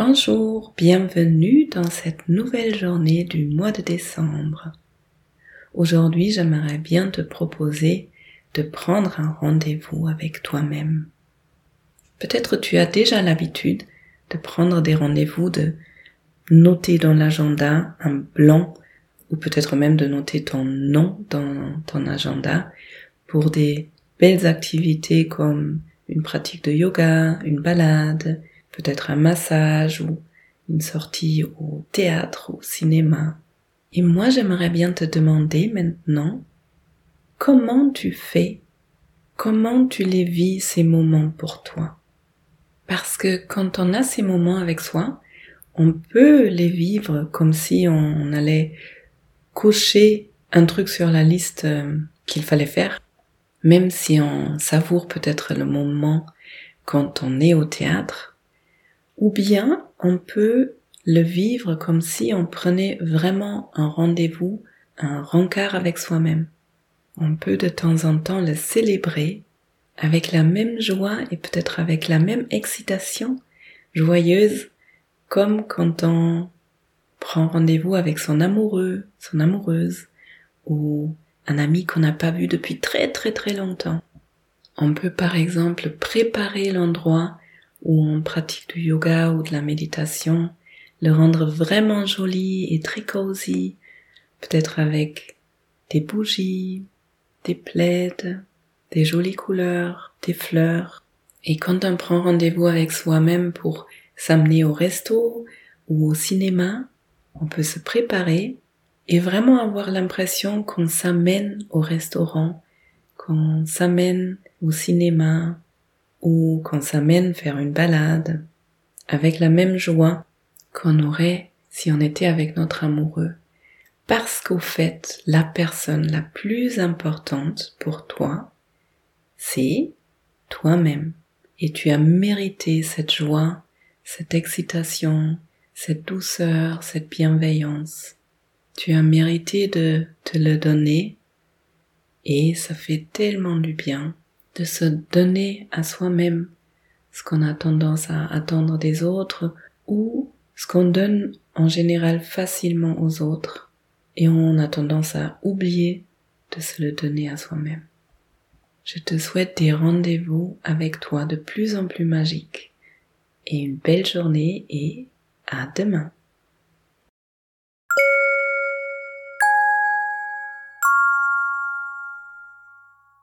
Bonjour, bienvenue dans cette nouvelle journée du mois de décembre. Aujourd'hui, j'aimerais bien te proposer de prendre un rendez-vous avec toi-même. Peut-être tu as déjà l'habitude de prendre des rendez-vous, de noter dans l'agenda un blanc ou peut-être même de noter ton nom dans ton agenda pour des belles activités comme une pratique de yoga, une balade, peut-être un massage ou une sortie au théâtre, au cinéma. Et moi, j'aimerais bien te demander maintenant, comment tu fais, comment tu les vis ces moments pour toi? Parce que quand on a ces moments avec soi, on peut les vivre comme si on allait cocher un truc sur la liste euh, qu'il fallait faire, même si on savoure peut-être le moment quand on est au théâtre, ou bien on peut le vivre comme si on prenait vraiment un rendez-vous, un rencard avec soi-même. On peut de temps en temps le célébrer avec la même joie et peut-être avec la même excitation joyeuse comme quand on prend rendez-vous avec son amoureux, son amoureuse ou un ami qu'on n'a pas vu depuis très très très longtemps. On peut par exemple préparer l'endroit où on pratique du yoga ou de la méditation, le rendre vraiment joli et très cosy, peut-être avec des bougies, des plaides, des jolies couleurs, des fleurs. Et quand on prend rendez-vous avec soi-même pour s'amener au resto ou au cinéma, on peut se préparer et vraiment avoir l'impression qu'on s'amène au restaurant, qu'on s'amène au cinéma, ou qu'on s'amène faire une balade avec la même joie qu'on aurait si on était avec notre amoureux. Parce qu'au fait, la personne la plus importante pour toi, c'est toi-même. Et tu as mérité cette joie, cette excitation, cette douceur, cette bienveillance. Tu as mérité de te le donner et ça fait tellement du bien de se donner à soi-même ce qu'on a tendance à attendre des autres ou ce qu'on donne en général facilement aux autres et on a tendance à oublier de se le donner à soi-même. Je te souhaite des rendez-vous avec toi de plus en plus magiques et une belle journée et à demain.